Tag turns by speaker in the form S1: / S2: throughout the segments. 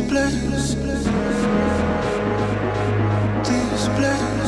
S1: This place, this place.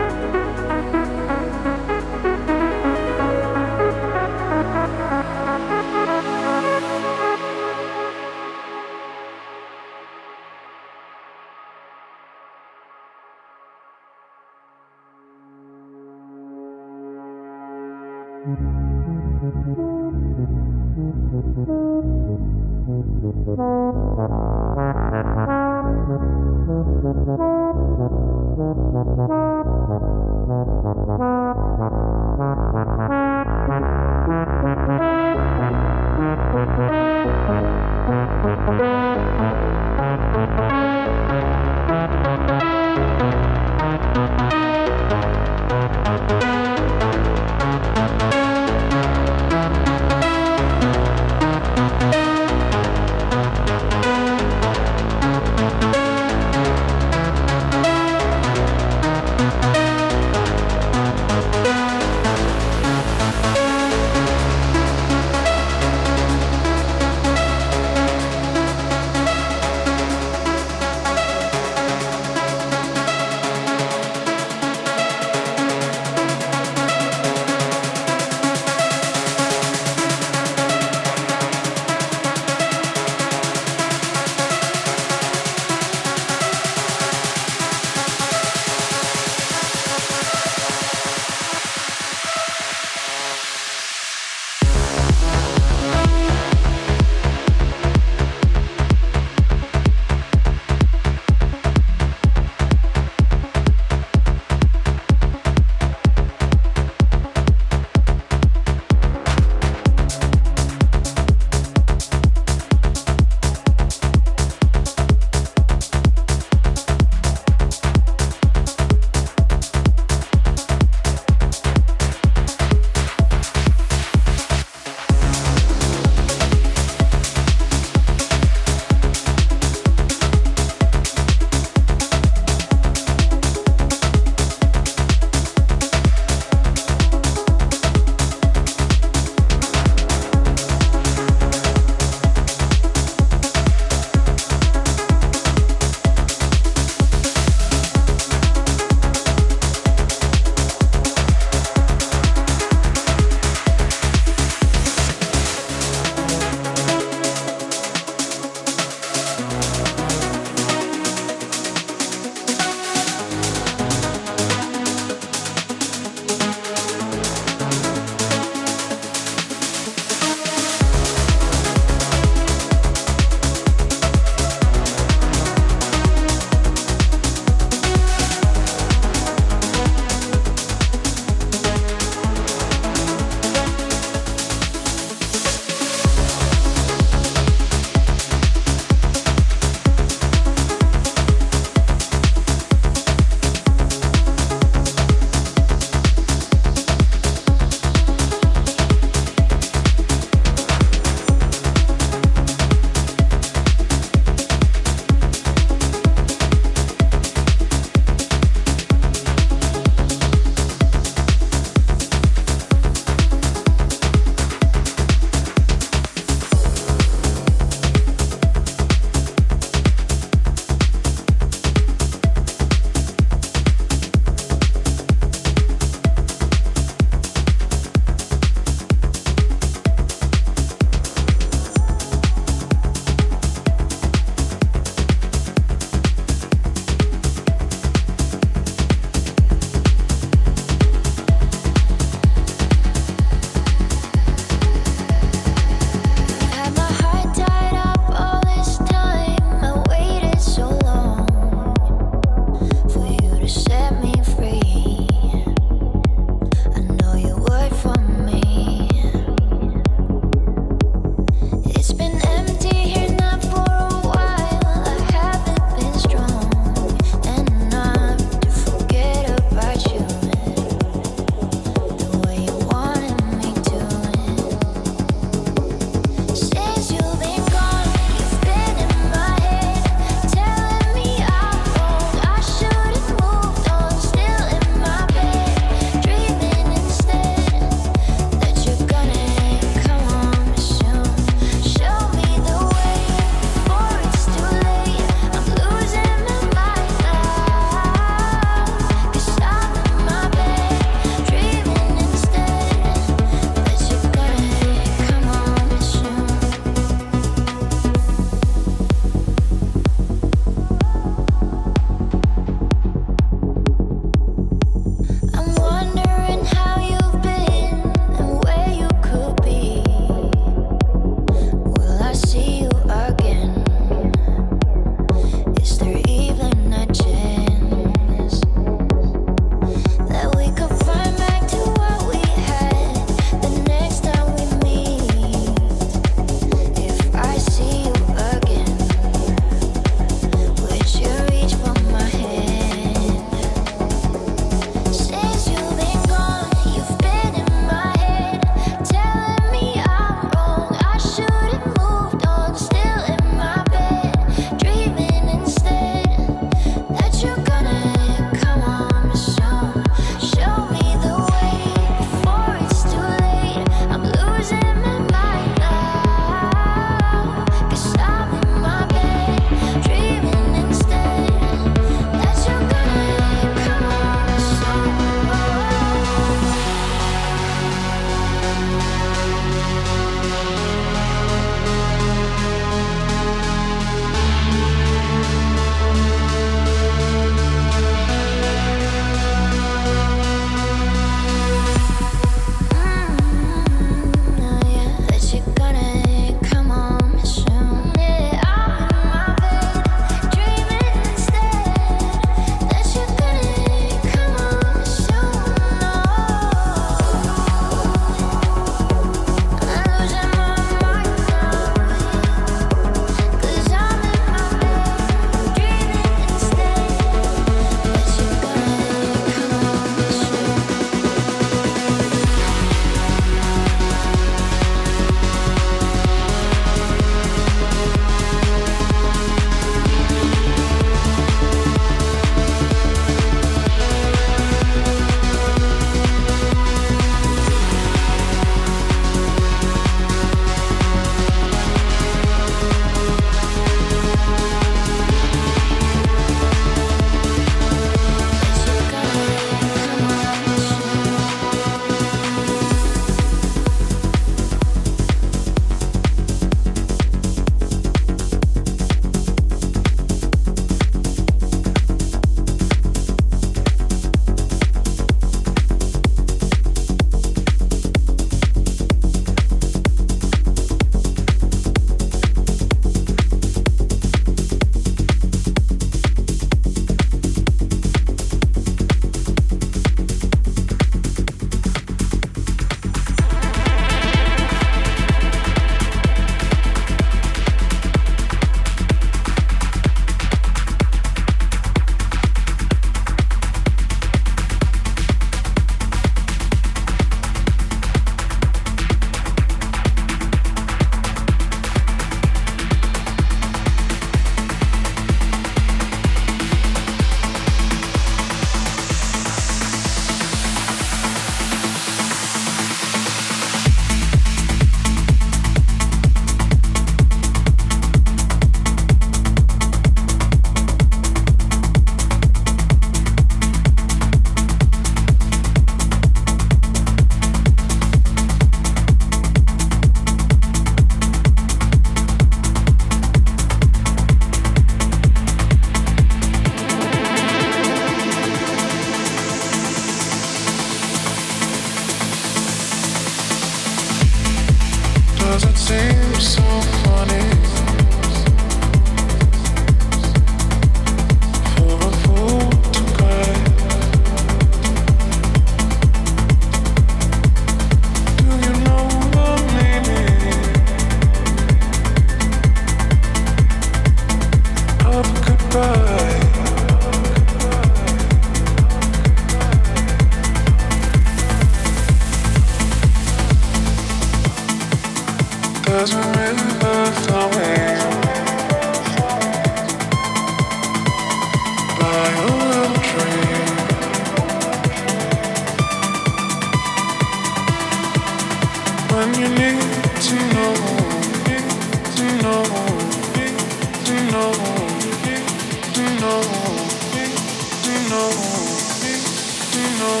S2: know,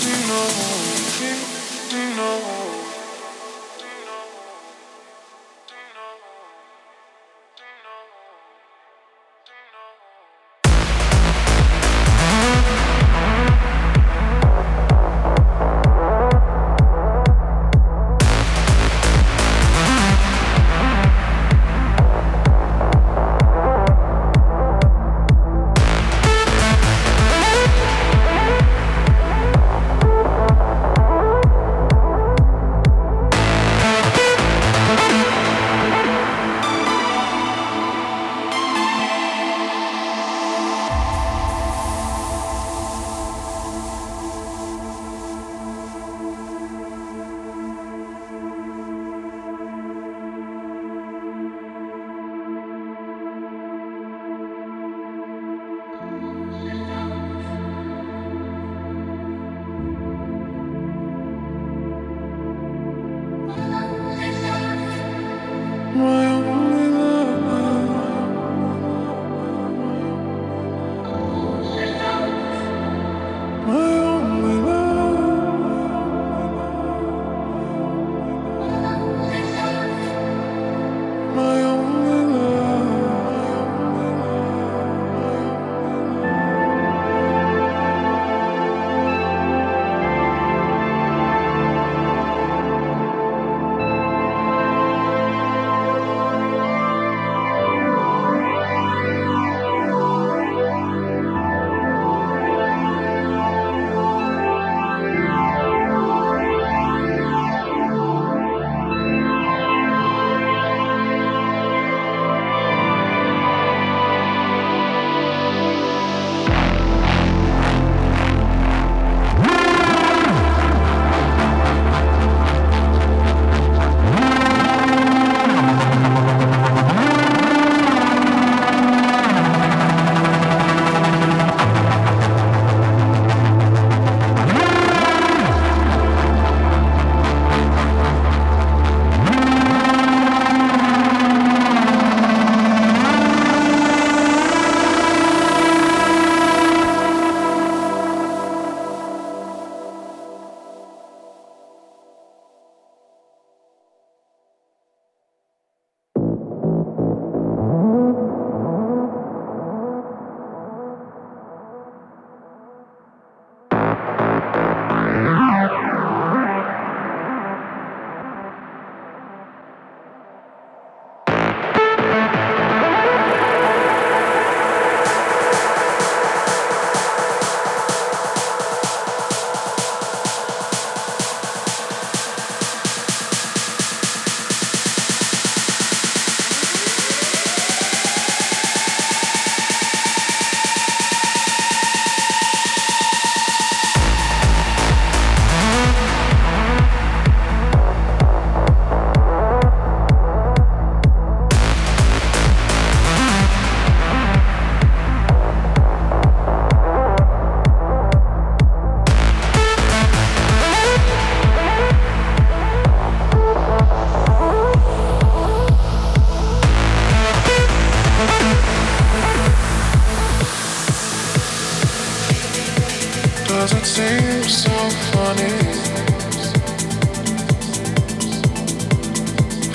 S2: do you know, do you know Does it seem so funny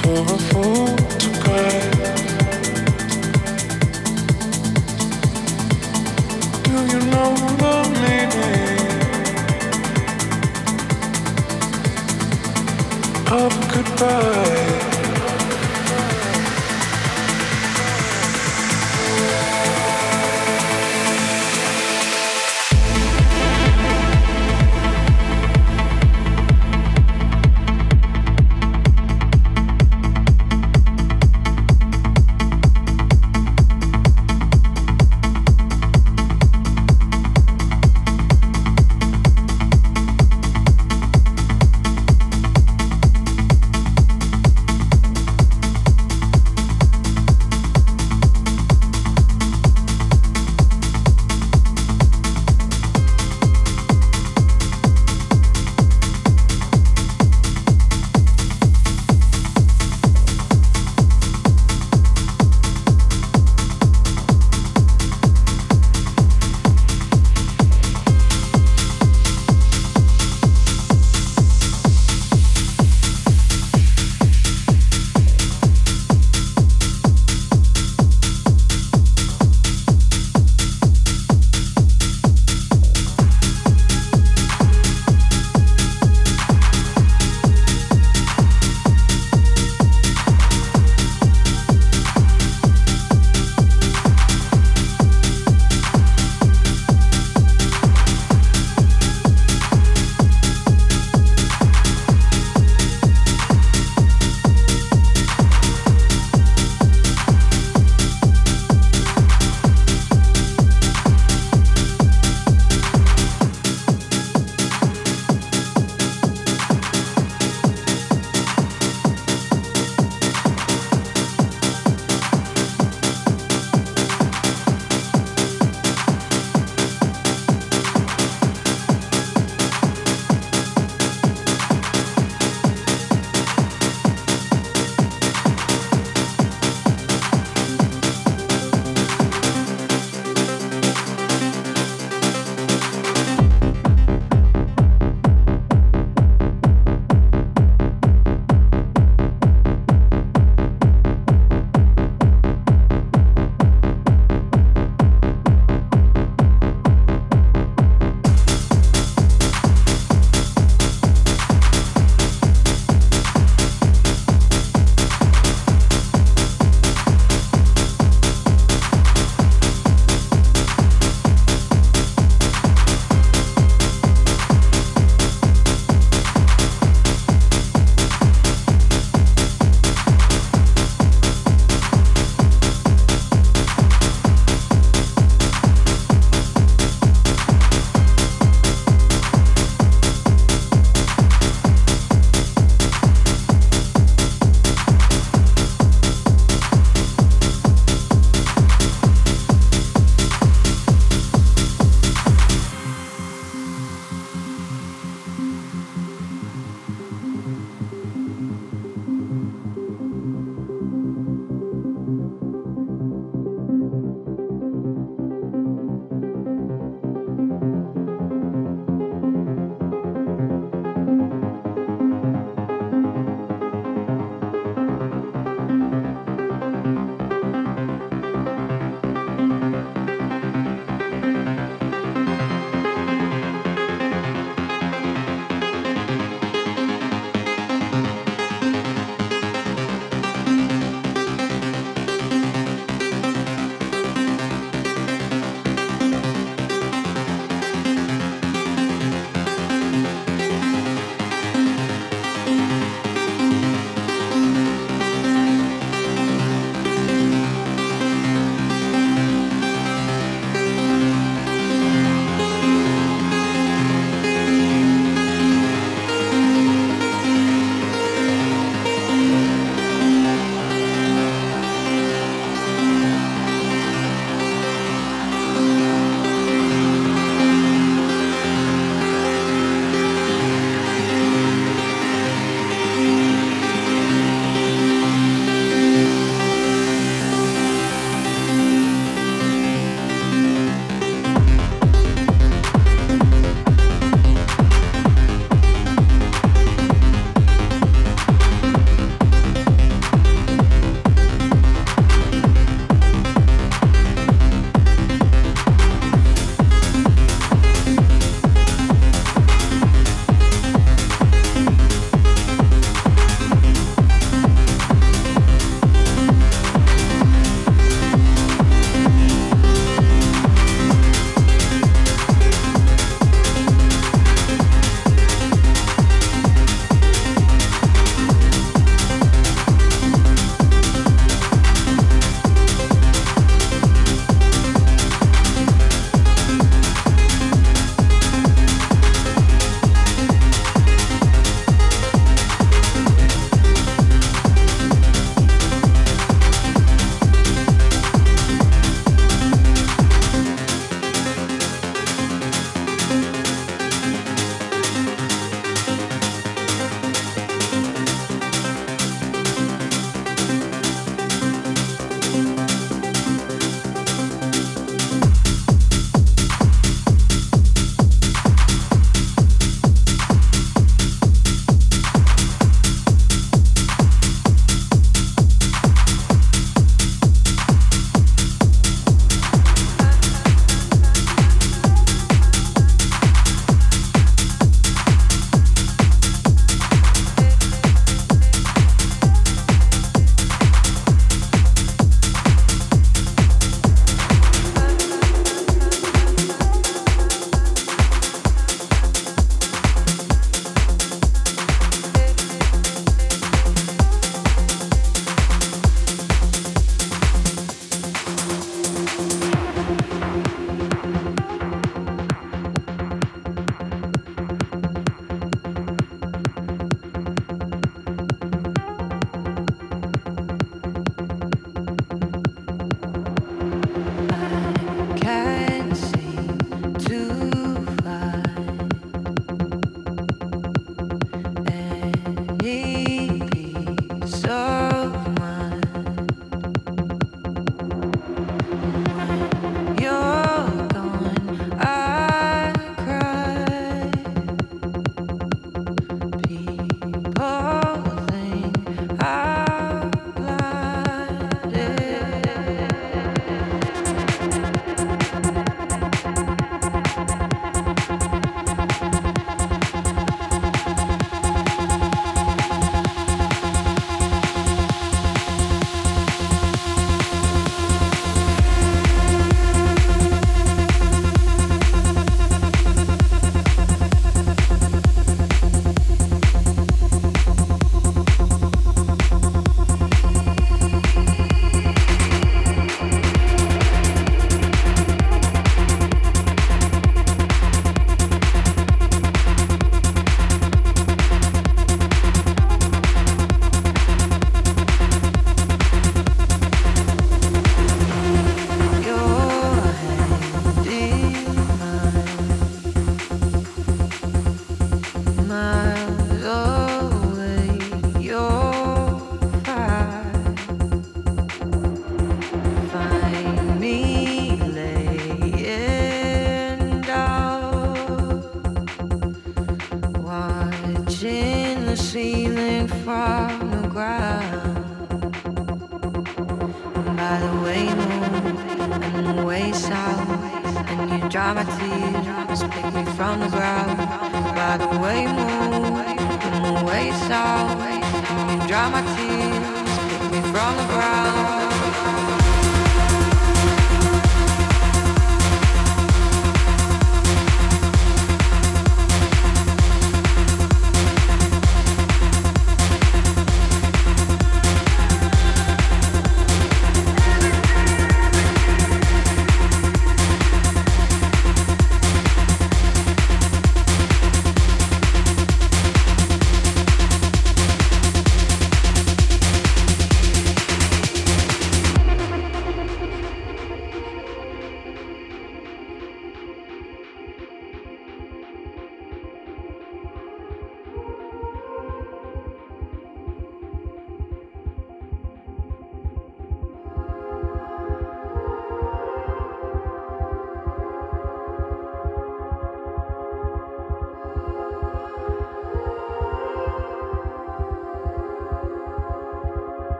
S2: for a fool to cry. Do you know the meaning of goodbye?